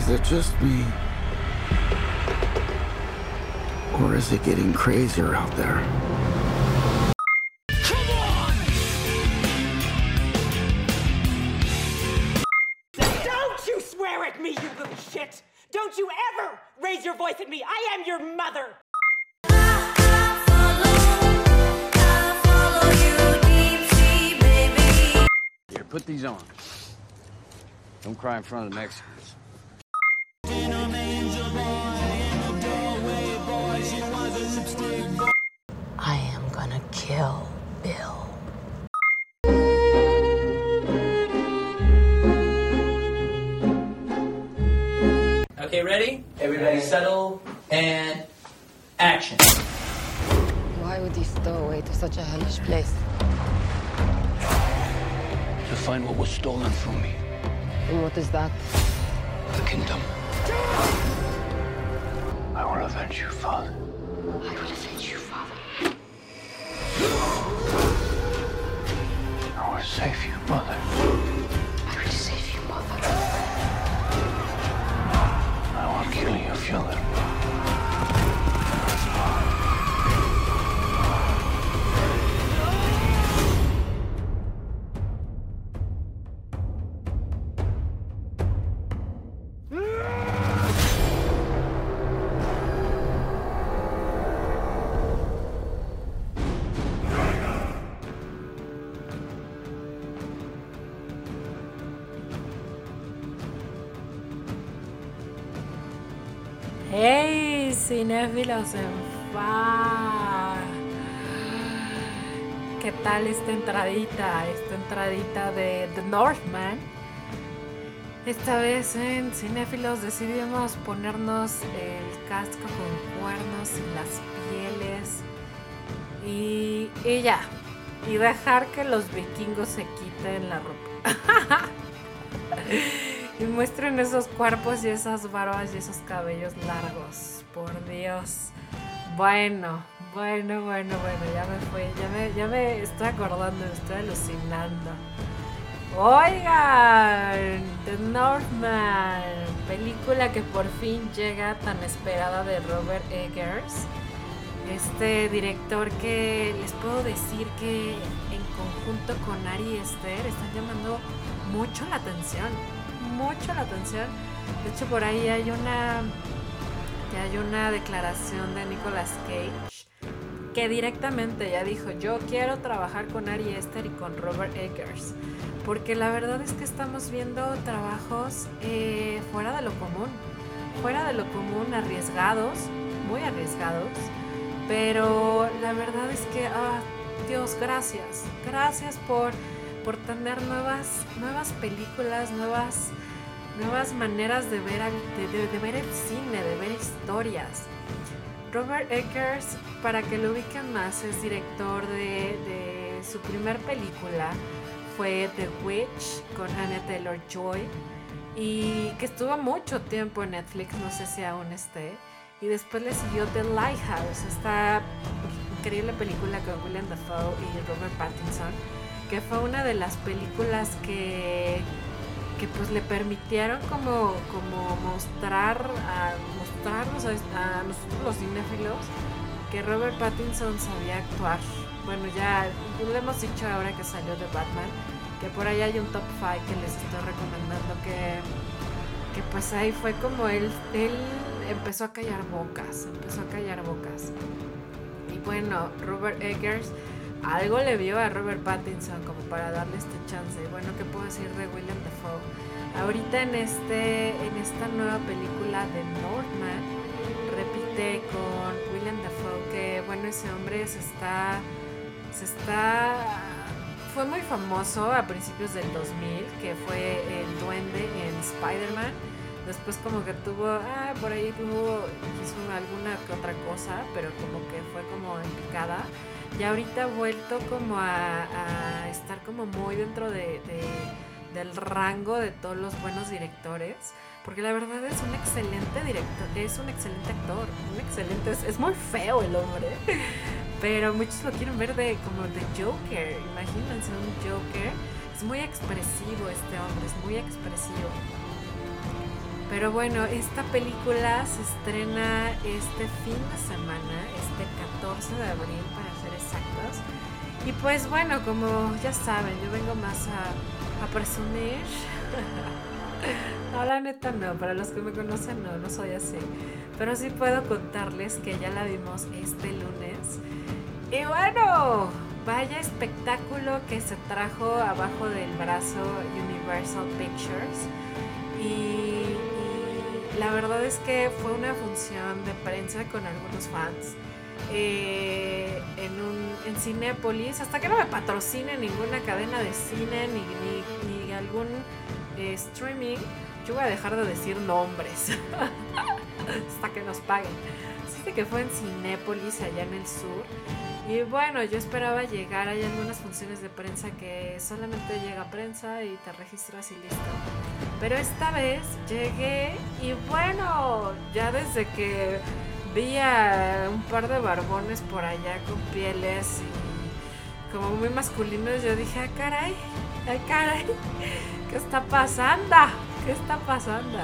Is it just me? Or is it getting crazier out there? Don't you swear at me, you little shit! Don't you ever raise your voice at me! I am your mother! Here, put these on. Don't cry in front of the Mexicans. Kill Bill. Okay, ready? Everybody settle and action. Why would he stow away to such a hellish place? To find what was stolen from me. And what is that? The kingdom. I will avenge you, father. I will avenge you, father. I will save you, mother. ¡Hey, cinéfilos en fa! ¿Qué tal esta entradita? Esta entradita de The Northman. Esta vez en Cinéfilos decidimos ponernos el casco con cuernos y las pieles y, y ya. Y dejar que los vikingos se quiten la ropa. y muestren esos cuerpos y esas barbas y esos cabellos largos. Por Dios. Bueno, bueno, bueno, bueno, ya me fue, ya me, ya me estoy acordando, estoy alucinando. Oigan, The Northman, película que por fin llega tan esperada de Robert Eggers. Este director que les puedo decir que en conjunto con Ari Esther están llamando mucho la atención, mucho la atención. De hecho, por ahí hay una hay una declaración de Nicolas Cage que directamente ya dijo, yo quiero trabajar con Ari Esther y con Robert Eggers. Porque la verdad es que estamos viendo trabajos eh, fuera de lo común, fuera de lo común, arriesgados, muy arriesgados. Pero la verdad es que, ah, Dios, gracias. Gracias por, por tener nuevas, nuevas películas, nuevas, nuevas maneras de ver, de, ver el cine, de ver historias. Robert Eggers, para que lo ubiquen más, es director de, de su primer película, fue The Witch con Anna Taylor Joy y que estuvo mucho tiempo en Netflix, no sé si aún esté. Y después le siguió The Lighthouse, esta increíble película con William Dafoe y Robert Pattinson, que fue una de las películas que, que pues le permitieron como, como mostrar a mostrarnos a, a nosotros los cinéfilos que Robert Pattinson sabía actuar. Bueno, ya lo hemos dicho ahora que salió de Batman, que por ahí hay un top 5 que les estoy recomendando que, que pues ahí fue como él, él empezó a callar bocas, empezó a callar bocas. Y bueno, Robert Eggers algo le vio a Robert Pattinson como para darle este chance. Bueno, ¿qué puedo decir de William Dafoe? Ahorita en este en esta nueva película de Northman repite con William Dafoe que bueno, ese hombre se está se está fue muy famoso a principios del 2000, que fue el duende en Spider-Man. Después como que tuvo, ah, por ahí tuvo, hizo alguna que otra cosa, pero como que fue como en picada. Y ahorita vuelto como a, estar como muy dentro de, de- del rango de todos los buenos directores. Porque la verdad es un excelente director, es un excelente actor, un excelente, es, es muy feo el hombre. Pero muchos lo quieren ver de como de Joker, imagínense un Joker. Es muy expresivo este hombre, es muy expresivo. Pero bueno, esta película se estrena este fin de semana, este 14 de abril Y pues bueno, como ya saben, yo vengo más a, a presumir. no, la neta no, para los que me conocen no, no soy así. Pero sí puedo contarles que ya la vimos este lunes. Y bueno, vaya espectáculo que se trajo abajo del brazo Universal Pictures. Y, y la verdad es que fue una función de prensa con algunos fans. Eh, en, un, Cinépolis, hasta que no me patrocine ninguna cadena de cine ni, ni, ni algún eh, streaming, yo voy a dejar de decir nombres hasta que nos paguen. Así que fue en Cinépolis, allá en el sur. Y bueno, yo esperaba llegar, hay algunas funciones de prensa que solamente llega prensa y te registras y listo. Pero esta vez llegué y bueno, ya desde que vi a un par de barbones por allá con pieles y como muy masculinos, yo dije, ah, caray, ay, caray, ¿qué está pasando? ¿Qué está pasando?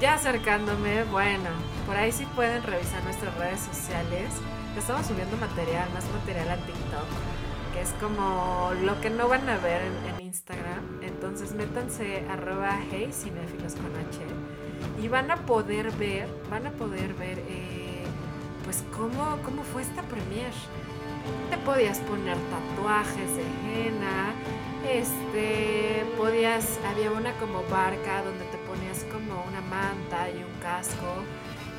Ya acercándome, bueno, por ahí sí pueden revisar nuestras redes sociales. Estamos subiendo material, más material a TikTok, que es como lo que no van a ver en, Instagram. Entonces métanse arroba hey con H y van a poder ver, van a poder ver eh, pues cómo, cómo fue esta premiere. Te podías poner tatuajes de henna, este, podías, había una como barca donde te ponías como una manta y un casco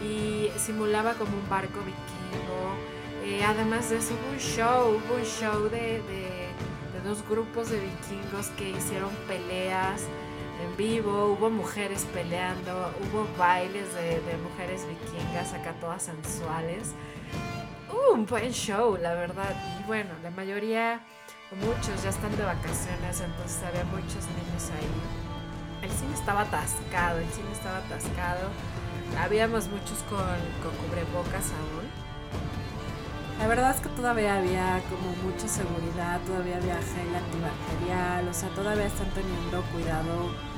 y simulaba como un barco vikingo. Eh, además de eso hubo un show, hubo un show de, de dos grupos de vikingos que hicieron peleas en vivo, hubo mujeres peleando, hubo bailes de, mujeres vikingas acá todas sensuales. Un buen show, la verdad. Y bueno, la mayoría, muchos ya están de vacaciones, entonces había muchos niños ahí. El cine estaba atascado, el cine estaba atascado. Habíamos muchos con, con cubrebocas aún. La verdad es que todavía había como mucha seguridad, todavía había gel antibacterial, o sea, todavía están teniendo cuidado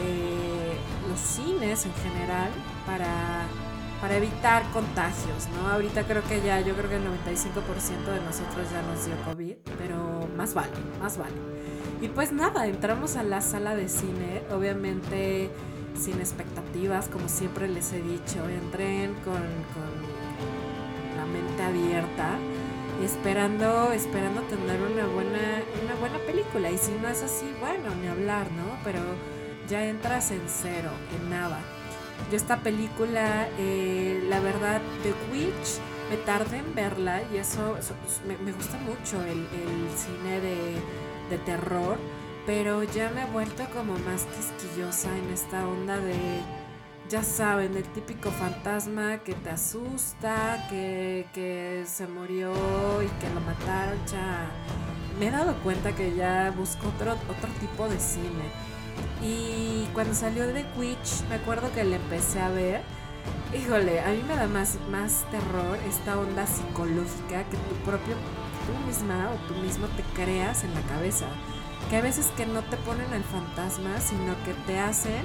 eh, los cines en general para, para evitar contagios, ¿no? Ahorita creo que ya, yo creo que el 95% de nosotros ya nos dio COVID, pero más vale, más vale. Y pues nada, entramos a la sala de cine, obviamente sin expectativas, como siempre les he dicho, entren con, con la mente abierta, esperando, esperando tener una buena, una buena película. Y si no es así, bueno, ni hablar, ¿no? Pero ya entras en cero, en nada. Yo esta película, eh, la verdad, The Witch, me tardé en verla y eso, eso me, me, gusta mucho el, el cine de, de terror, pero ya me he vuelto como más quisquillosa en esta onda de ya saben, el típico fantasma que te asusta, que, que, se murió y que lo mataron, ya me he dado cuenta que ya busco otro, otro tipo de cine. Y cuando salió The Witch, me acuerdo que le empecé a ver. Híjole, a mí me da más, más terror esta onda psicológica que tu propio, tú misma o tú mismo te creas en la cabeza. Que a veces que no te ponen el fantasma, sino que te hacen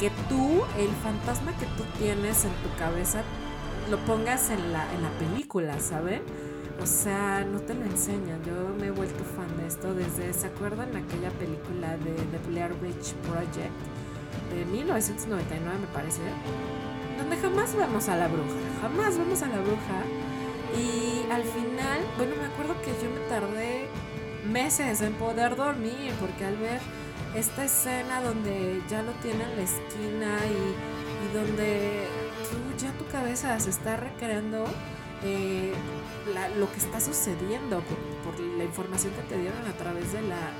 que tú, el fantasma que tú tienes en tu cabeza, lo pongas en la, en la película, ¿saben? O sea, no te lo enseñan. Yo me he vuelto fan de esto desde, ¿se acuerdan aquella película de The Blair Witch Project? De 1999 me parece. Donde jamás vemos a la bruja. Jamás vemos a la bruja. Y al final, bueno, me acuerdo que yo me tardé meses en poder dormir porque al ver esta escena donde ya lo tiene en la esquina y, donde ya tu cabeza se está recreando eh, lo que está sucediendo por, la información que te dieron a través de la,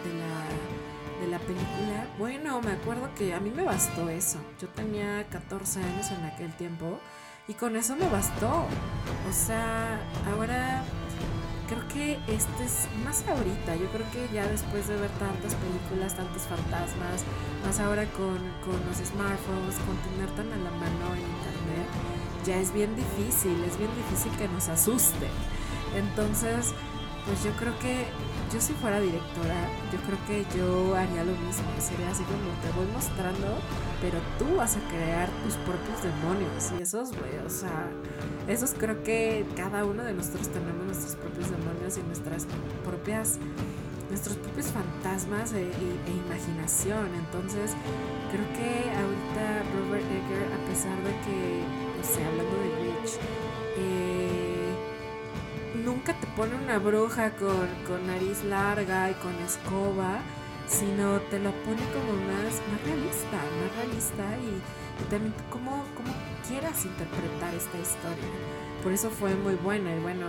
de la, película. Bueno, me acuerdo que a mí me bastó eso. Yo tenía 14 años en aquel tiempo y con eso me bastó. O sea, ahora creo que este es más ahorita. Yo creo que ya después de ver tantas películas, tantos fantasmas, más ahora con, con los smartphones, con tener tan a la mano en ya es bien difícil, es bien difícil que nos asuste. Entonces, pues yo creo que yo si fuera directora, yo creo que yo haría lo mismo. Sería así como te voy mostrando, pero tú vas a crear tus propios demonios. Y esos, güey, o sea, esos creo que cada uno de nosotros tenemos nuestros propios demonios y nuestras propias nuestros propios fantasmas e, e, imaginación. Entonces, creo que ahorita Robert Egger, a pesar de que, no sé, hablando de Witch, eh, nunca te pone una bruja con, con, nariz larga y con escoba, sino te lo pone como más, más realista, más realista y, y también como, como quieras interpretar esta historia. Por eso fue muy buena y bueno,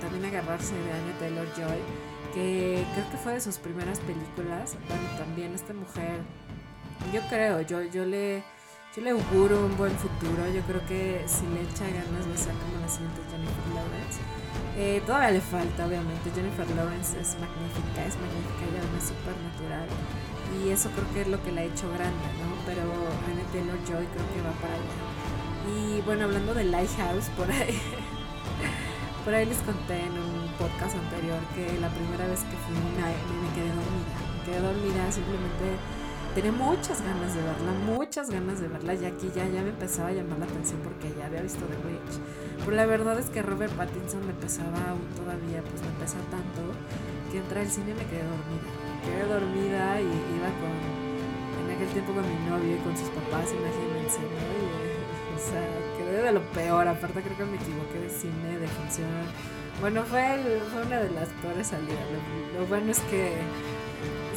también agarrarse de Anya Taylor Joy que creo que fue de sus primeras películas. Bueno, también esta mujer, yo creo, yo, yo le yo le auguro un buen futuro. Yo creo que si le echa ganas va a ser como la siguiente Jennifer Lawrence. Eh, todavía le falta, obviamente. Jennifer Lawrence es magnífica, es magnífica y además súper natural. Y eso creo que es lo que la ha hecho grande, ¿no? Pero Anna Taylor Joy creo que va para allá. Y bueno, hablando de Lighthouse, por ahí. por ahí les conté en un podcast anterior que la primera vez que fui me, me quedé dormida. Me quedé dormida, simplemente tenía muchas ganas de verla, muchas ganas de verla, ya que ya, ya me empezaba a llamar la atención porque ya había visto The Witch. Pero la verdad es que Robert Pattinson me pesaba aún todavía, pues me pesa tanto que entré al cine y me quedé dormida. Me quedé dormida y iba con, en aquel tiempo con mi novio y con sus papás, imagínense, ¿no? o sea, quedé de lo peor, aparte creo que me equivoqué de cine, de función bueno, fue, fue una de las peores salidas. Lo, bueno es que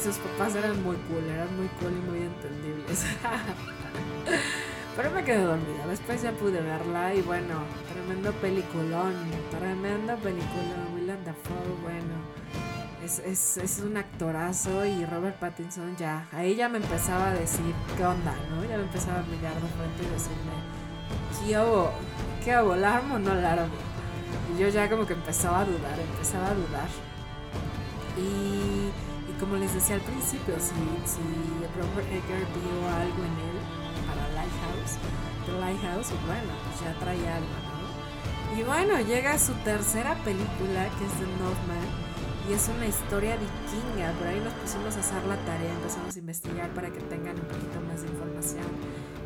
sus papás eran muy cool, eran muy cool y muy entendibles. Pero me quedé dormida. Después ya pude verla y bueno, tremendo peliculón, tremendo peliculón. William Dafoe, bueno, es, es, es, un actorazo y Robert Pattinson ya, ahí ya me empezaba a decir qué onda, ¿no? Ya me empezaba a mirar de frente y decirme, ¿qué hago? ¿Qué hago? ¿La armo o no la armo? Y yo ya como que empezaba a dudar, empezaba a dudar. Y como les decía al principio, si, si Robert Egger vio algo en él para Lighthouse, The Lighthouse, bueno, pues ya trae algo, ¿no? Y bueno, llega su tercera película, que es The Northman, y es una historia vikinga. Por ahí nos pusimos a hacer la tarea, empezamos a investigar para que tengan un poquito más de información.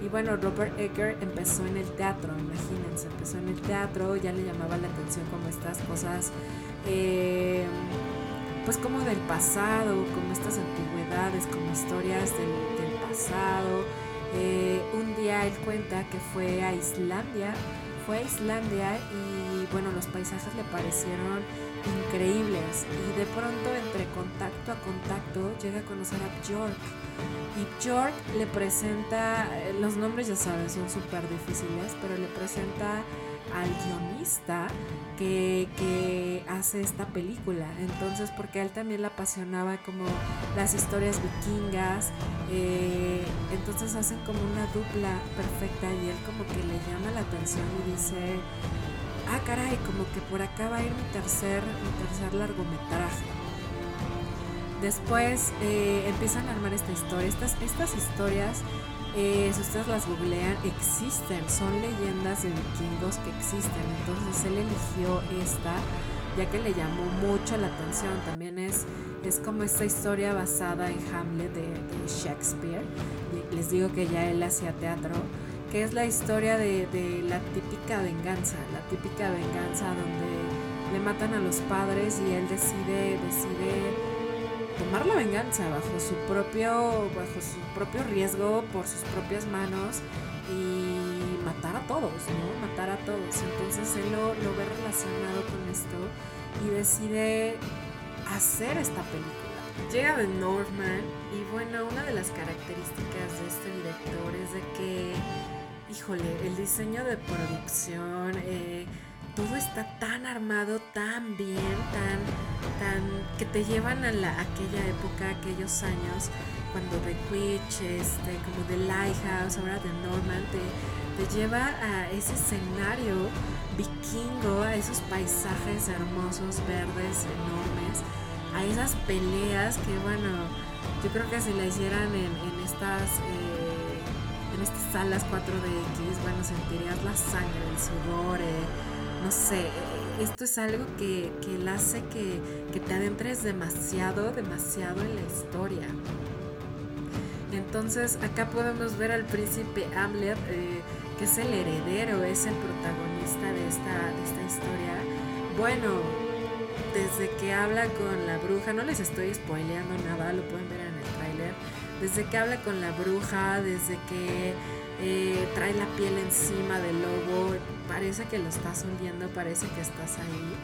Y bueno, Robert Egger empezó en el teatro, imagínense, empezó en el teatro, ya le llamaba la atención como estas cosas, eh, pues como del pasado, como estas antigüedades, como historias del, pasado. Eh, un día él cuenta que fue a Islandia, fue a Islandia y bueno, los paisajes le parecieron increíbles y de pronto entre contacto a contacto llega a conocer a Bjork y Bjork le presenta, eh, los nombres ya saben son súper difíciles, pero le presenta al guionista que, que, hace esta película. Entonces, porque a él también le apasionaba como las historias vikingas, eh, entonces hacen como una dupla perfecta y él como que le llama la atención y dice, ah caray, como que por acá va a ir mi tercer, mi tercer largometraje. Después eh, empiezan a armar esta historia. Estas, estas historias, eh, si ustedes las googlean, existen, son leyendas de vikingos que existen. Entonces él eligió esta, ya que le llamó mucho la atención. También es, es como esta historia basada en Hamlet de, de Shakespeare. Les digo que ya él hacía teatro que es la historia de, de, la típica venganza, la típica venganza donde le matan a los padres y él decide, decide tomar la venganza bajo su propio, bajo su propio riesgo, por sus propias manos y matar a todos, ¿no? Matar a todos. Entonces él lo, lo ve relacionado con esto y decide hacer esta película. Llega The Northman y bueno, una de las características de este director es de que, híjole, el diseño de producción, eh, todo está tan armado, tan bien, tan, tan, que te llevan a la, aquella época, aquellos años, cuando The Witch, este, como The Lighthouse, ahora The Norman, te, te lleva a ese escenario vikingo, a esos paisajes hermosos, verdes, enormes, a esas peleas que, bueno, yo creo que si la hicieran en, en estas... Eh, en estas salas 4DX, bueno, sentirías la sangre, el sudor, eh, no sé, esto es algo que, que él hace que, que te adentres demasiado, demasiado en la historia. Entonces acá podemos ver al príncipe Hamlet, eh, que es el heredero, es el protagonista de esta, de esta historia. Bueno, desde que habla con la bruja, no les estoy spoileando nada, lo pueden ver en el tráiler. Desde que habla con la bruja, desde que eh, trae la piel encima del lobo, parece que lo estás hundiendo, parece que estás ahí.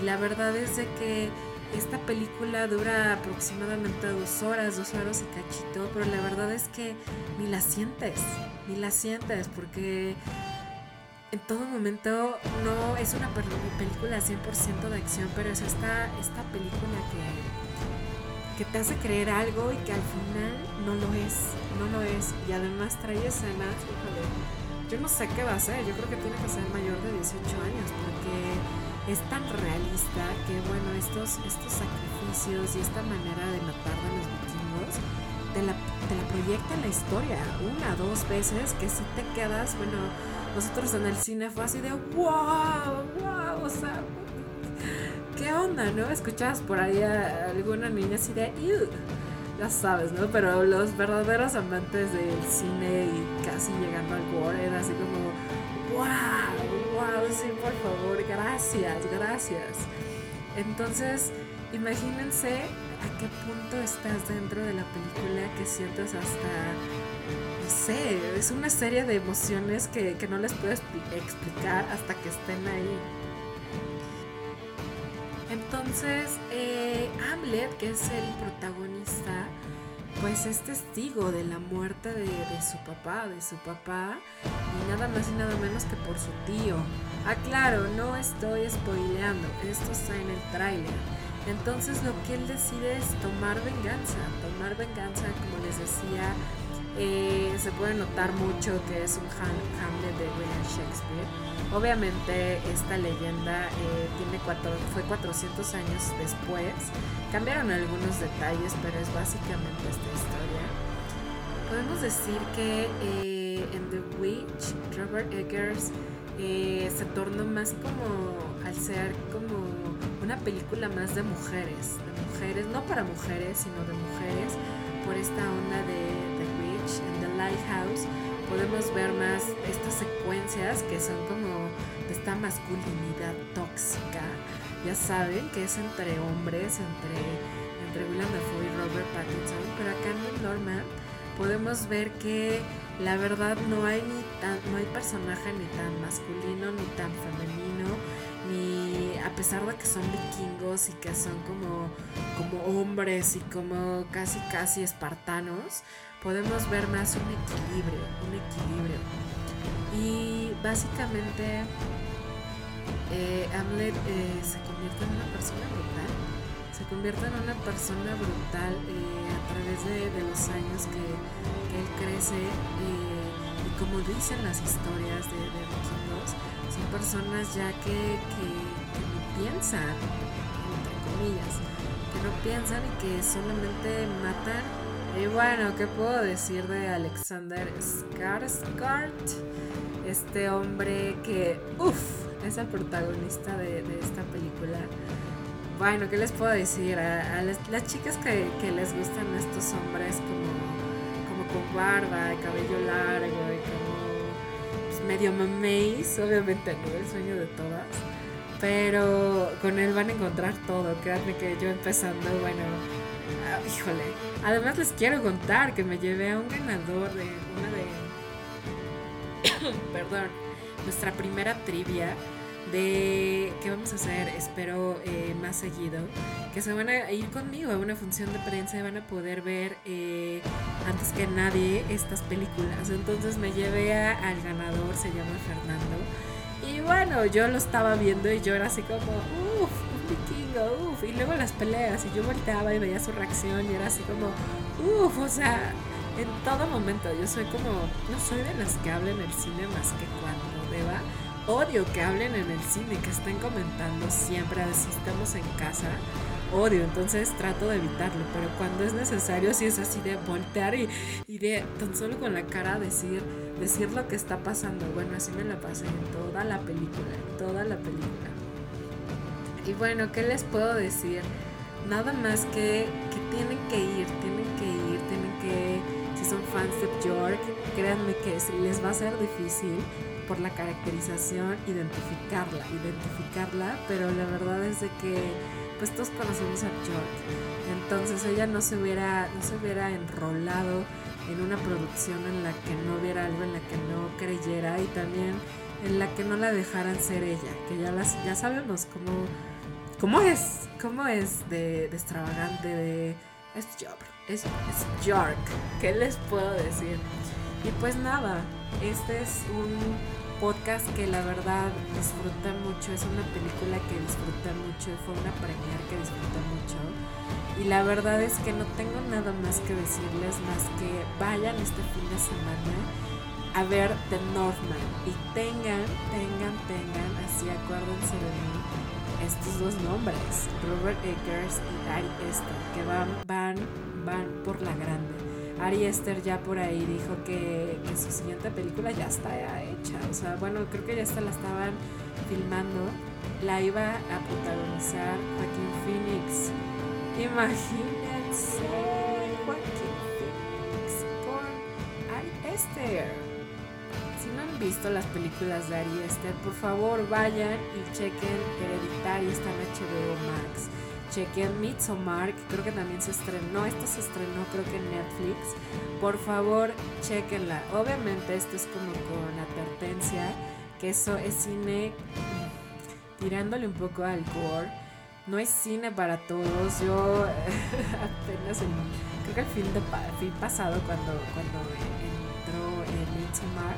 Y la verdad es de que esta película dura aproximadamente dos horas, dos horas y cachito, pero la verdad es que ni la sientes, ni la sientes, porque en todo momento no es una película 100% de acción, pero es esta, esta película que, que te hace creer algo y que al final no lo es, no lo es. Y además trae escenas, híjole, yo no sé qué va a ser, yo creo que tiene que ser mayor de 18 años, porque es tan realista que, bueno, estos, estos sacrificios y esta manera de matar a los vikingos te la, te la proyecta en la historia una, dos veces que si te quedas, bueno nosotros en el cine fue así de wow, wow, o sea, ¿qué onda, no? Escuchabas por ahí a alguna niña así de Ew. ya sabes, ¿no? Pero los verdaderos amantes del cine y casi llegando al gore era así como wow, wow, sí, por favor, gracias, gracias. Entonces, imagínense a qué punto estás dentro de la película que sientes hasta no sé, es una serie de emociones que, no les puedo explicar hasta que estén ahí. Entonces, eh, Hamlet, que es el protagonista, pues es testigo de la muerte de, de, su papá, de su papá, y nada más y nada menos que por su tío. Ah, claro, no estoy spoileando, esto está en el tráiler. Entonces lo que él decide es tomar venganza, tomar venganza, como les decía, eh, se puede notar mucho que es un Hamlet de William Shakespeare. Obviamente esta leyenda eh, tiene cuatro, fue 400 años después. Cambiaron algunos detalles, pero es básicamente esta historia. Podemos decir que eh, en The Witch, Robert Eggers se tornó más como al ser como una película más de mujeres, de mujeres, no para mujeres, sino de mujeres, por esta onda de Lighthouse podemos ver más estas secuencias que son como de esta masculinidad tóxica. Ya saben que es entre hombres, entre, entre William Dafoe y Robert Pattinson, pero acá en Norman podemos ver que la verdad no hay ni tan, no hay personaje ni tan masculino ni tan femenino ni a pesar de que son vikingos y que son como como hombres y como casi casi espartanos podemos ver más un equilibrio, un equilibrio. Y básicamente eh, Hamlet eh, se convierte en una persona brutal, se convierte en una persona brutal eh, a través de, los años que, él crece y como dicen las historias de, de vikingos, son personas ya que, que no piensan, entre comillas, que no piensan y que solamente matan y bueno, ¿qué puedo decir de Alexander Skarsgård? Este hombre que, uff, es el protagonista de, esta película. Bueno, ¿qué les puedo decir? A, las, chicas que, les gustan estos hombres como, como con barba, cabello largo y como pues, medio mameis, obviamente no el sueño de todas. Pero con él van a encontrar todo. Créanme que yo empezando, bueno, híjole. Además les quiero contar que me llevé a un ganador de una de... Perdón. Nuestra primera trivia de qué vamos a hacer, espero eh, más seguido, que se van a ir conmigo a una función de prensa y van a poder ver eh, antes que nadie estas películas. Entonces me llevé al ganador, se llama Fernando. Y bueno, yo lo estaba viendo y yo era así como, uff, Y luego las peleas, y yo volteaba y veía su reacción y era así como, uff, o sea, en todo momento. Yo soy como, no soy de las que hablen el cine más que cuando deba. Odio que hablen en el cine, que estén comentando siempre, si estamos en casa. Odio, entonces trato de evitarlo, pero cuando es necesario, si es así de voltear y, y de tan solo con la cara decir, decir lo que está pasando. Bueno, así me la pasé en toda la película, en toda la película. Y bueno, ¿qué les puedo decir? Nada más que, que tienen que ir, tienen que ir, tienen que, si son fans de York, créanme que les va a ser difícil por la caracterización identificarla, identificarla, pero la verdad es de que pues todos conocemos a York. Entonces ella no se hubiera, no se hubiera enrolado en una producción en la que no hubiera algo en la que no creyera y también en la que no la dejaran ser ella, que ya las ya sabemos cómo cómo es, cómo es de, extravagante, de es York, es, es ¿qué les puedo decir? Y pues nada, este es un podcast que la verdad disfruta mucho, es una película que disfruta mucho, fue una premier que disfruta mucho. Y la verdad es que no tengo nada más que decirles más que vayan este fin de semana a ver The Northman y tengan, tengan, tengan, así acuérdense de mí, estos dos nombres, Robert Eggers y Ari Esther, que van, van, van por la grande. Ari Esther ya por ahí dijo que, que, su siguiente película ya está hecha. O sea, bueno, creo que ya está, la estaban filmando. La iba a protagonizar Joaquín Phoenix. Imagínense Joaquín Phoenix con Ari Esther. Visto las películas de Ari Esther, por favor vayan y chequen Hereditary, está en HBO Max chequen Midsommar, que creo que también se estrenó, esta se estrenó creo que en Netflix. Por favor, chequenla. Obviamente esto es como con advertencia, que eso es cine tirándole un poco al gore. No es cine para todos. Yo apenas el, creo que el fin, de, fin pasado cuando, cuando entró en Midsommar,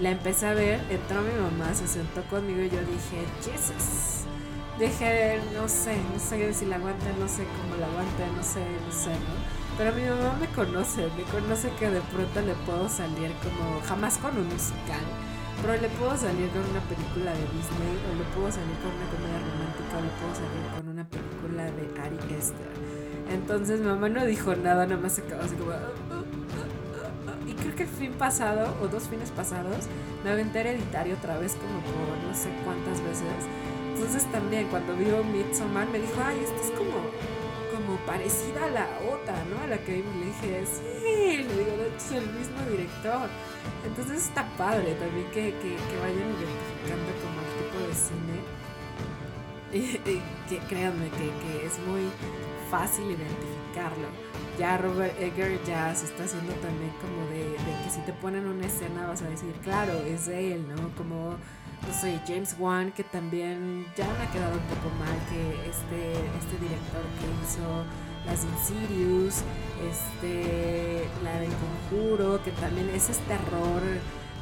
la empecé a ver, entró mi mamá, se sentó conmigo y yo dije, Jesus dije, no sé, no sé si la aguante, no sé cómo la aguante, no sé, no sé, ¿no? Pero mi mamá me conoce, me conoce que de pronto le puedo salir como, jamás con un musical, pero le puedo salir con una película de Disney, o le puedo salir con una comedia romántica, o le puedo salir con una película de Ari Esther. Entonces mi mamá no dijo nada, nada más se quedó así como... que el fin pasado, o dos fines pasados, me aventé hereditario otra vez como por no sé cuántas veces. Entonces también cuando vio Midsommar me dijo, ay, esta es como, como parecida a la otra, ¿no? A la que vimos. Le dije, sí, le digo, es el mismo director. Entonces está padre también que, que, que vayan identificando como el tipo de cine. Y, que créanme que, que es muy fácil identificarlo. Ya Robert Egger ya se está haciendo también como de, que si te ponen una escena vas a decir, claro, es de él, ¿no? Como no sé, James Wan, que también ya me ha quedado un poco mal que este, este director que hizo las Insidious, este, la del Conjuro, que también ese es terror,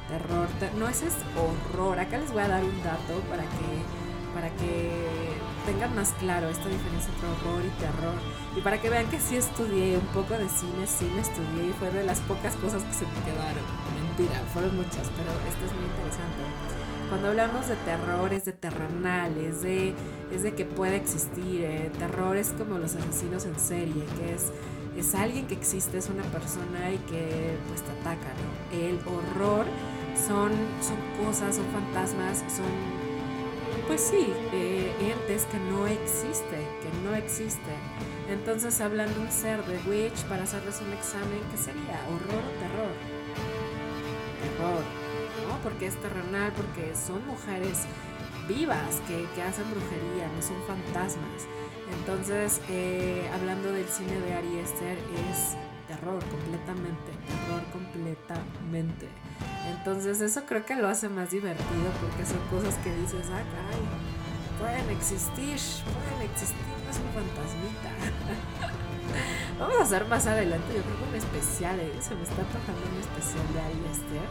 terror, no ese es horror. Acá les voy a dar un dato para que, para que tengan más claro esta diferencia entre horror y terror. Y para que vean que sí estudié un poco de cine, sí me estudié y fue de las pocas cosas que se me quedaron. Mentira, fueron muchas, pero esto es muy interesante. Cuando hablamos de terror es de terrenal, es de, es de que puede existir. Eh. Terror es como los asesinos en serie, que es, es alguien que existe, es una persona y que pues te ataca. ¿no? El horror son, son cosas, son fantasmas, son pues sí, eh, entes que no existen, que no existen. Entonces hablando un ser de Witch para hacerles un examen, ¿qué sería? ¿Horror o terror? Terror porque es terrenal, porque son mujeres vivas que, hacen brujería, no son fantasmas. Entonces, eh, hablando del cine de Ari Esther, es terror completamente, terror completamente. Entonces, eso creo que lo hace más divertido porque son cosas que dices, ah, caray, pueden existir, pueden existir, no es un fantasmita. Vamos a hacer más adelante, yo creo que un especial, ¿eh? se me está tocando un especial de Ari Esther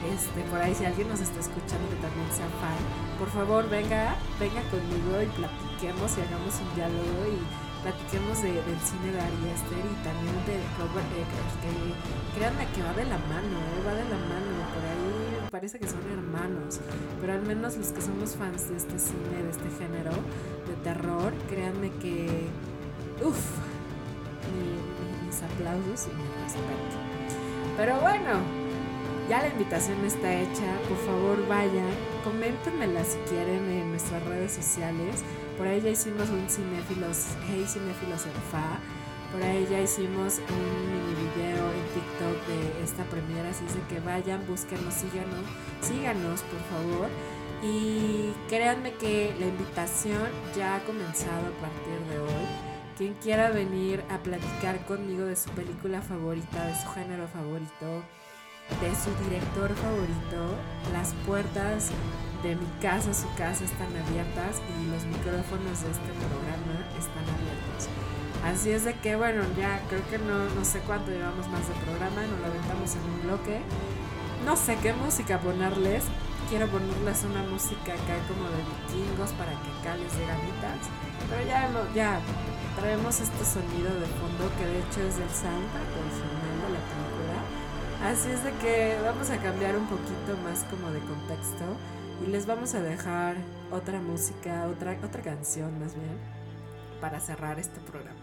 este, por ahí si alguien nos está escuchando que también sea fan, por favor venga, venga conmigo y platiquemos y hagamos un diálogo y platiquemos de, del cine de Ari Aster y también de Robert Eggers, que créanme que va de la mano, ¿eh? va de la mano, por ahí parece que son hermanos, pero al menos los que somos fans de este cine, de este género de terror, créanme que, uff, mis aplausos y mi respeto. Pero bueno, Ya la invitación está hecha, por favor vayan, coméntenmela si quieren en nuestras redes sociales. Por ahí ya hicimos un cinéfilos, hey cinéfilos en fa. Por ahí ya hicimos un mini video en TikTok de esta premiera, así es que vayan, búsquenos, síganos, síganos por favor. Y créanme que la invitación ya ha comenzado a partir de hoy. Quien quiera venir a platicar conmigo de su película favorita, de su género favorito, de su director favorito, las puertas de mi casa, su casa están abiertas y los micrófonos de este programa están abiertos. Así es de que, bueno, ya creo que no, no sé cuánto llevamos más de programa, nos lo aventamos en un bloque. No sé qué música ponerles. Quiero ponerles una música acá como de vikingos para que acá les dé. Pero ya, ya traemos este sonido de fondo que de hecho es del soundtrack Así es de que vamos a cambiar un poquito más como de contexto y les vamos a dejar otra música, otra, otra canción más bien, para cerrar este programa.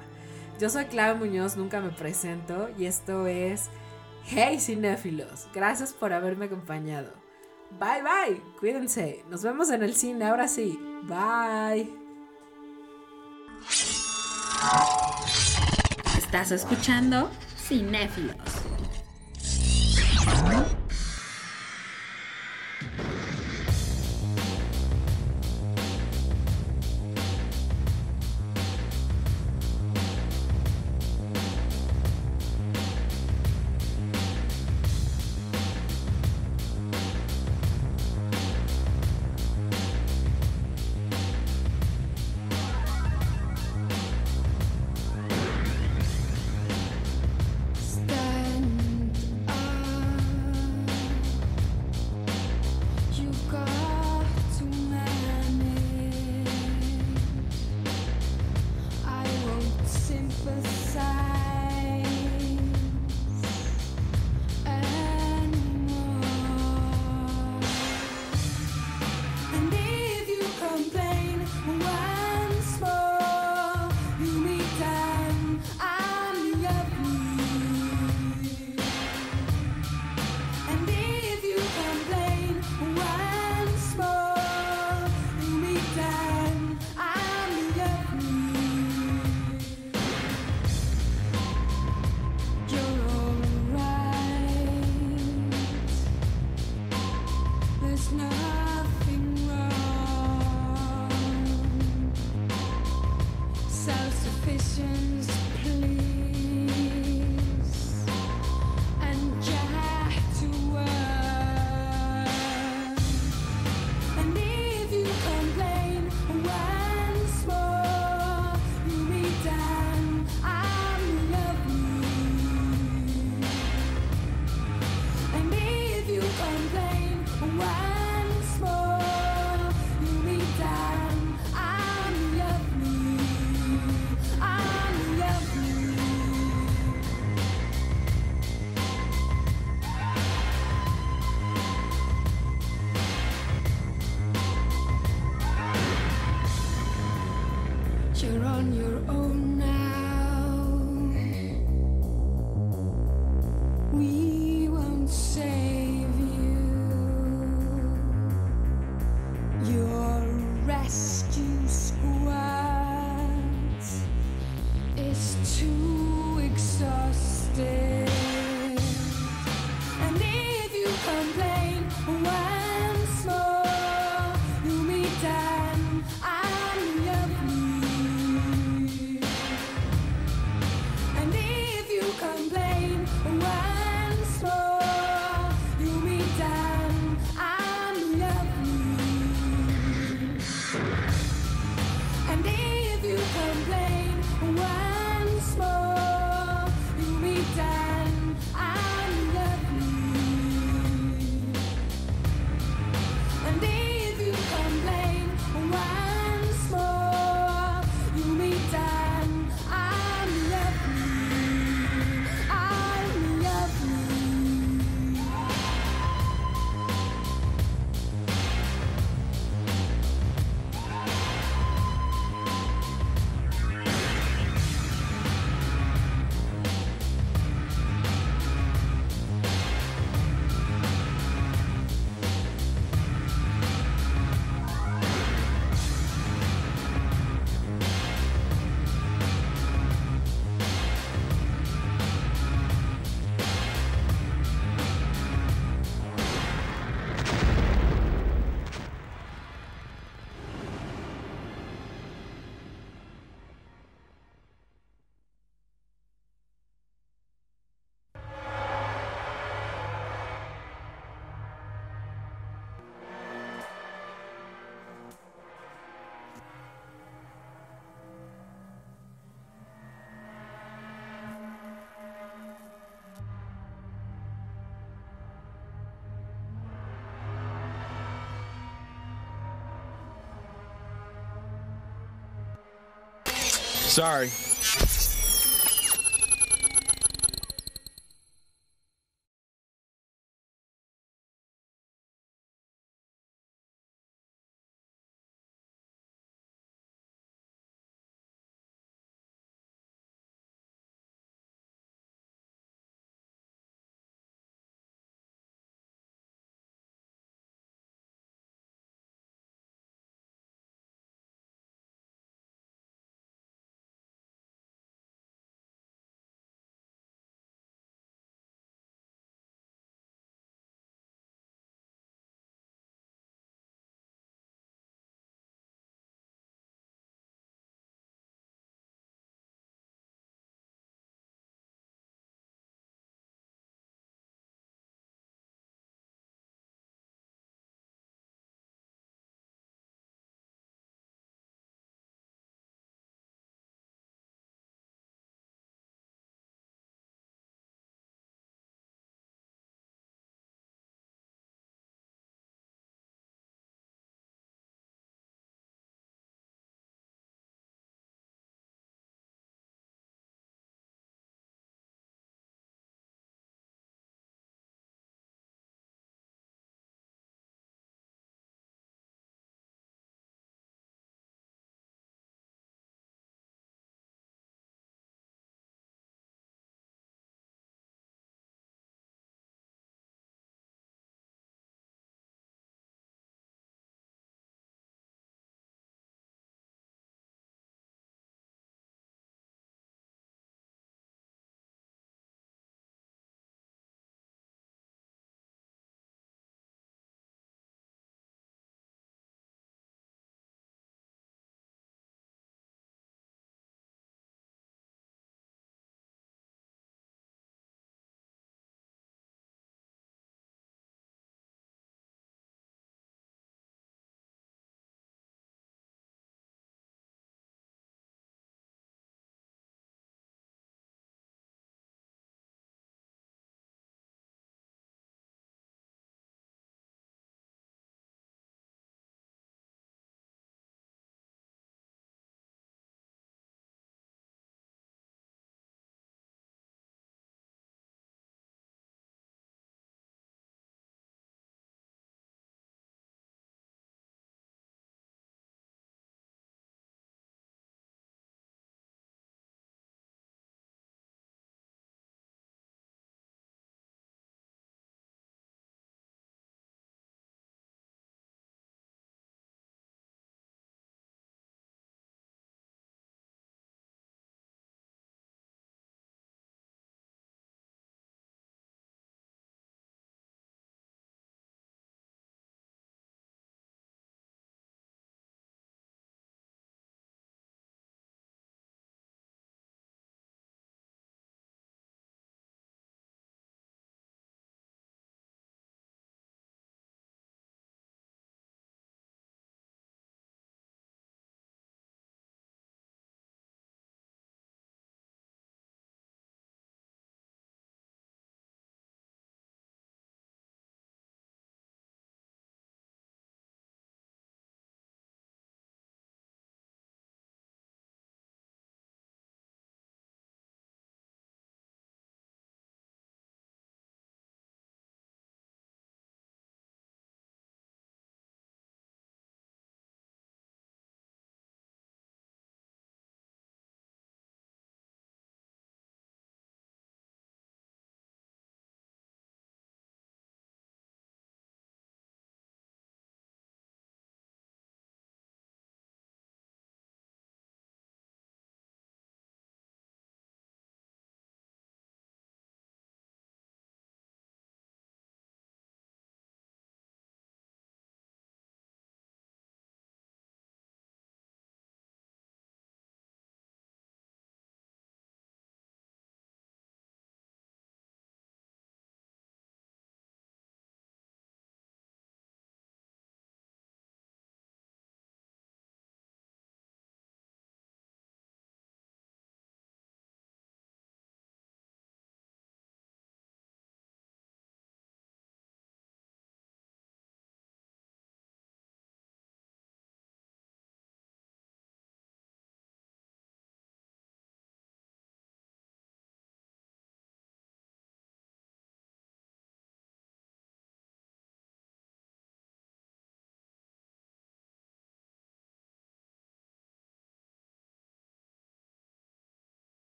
Yo soy Clau Muñoz, nunca me presento y esto es Hey Cinéfilos. Gracias por haberme acompañado. Bye bye, cuídense. Nos vemos en el cine ahora sí. Bye. Estás escuchando Cinéfilos. Sorry.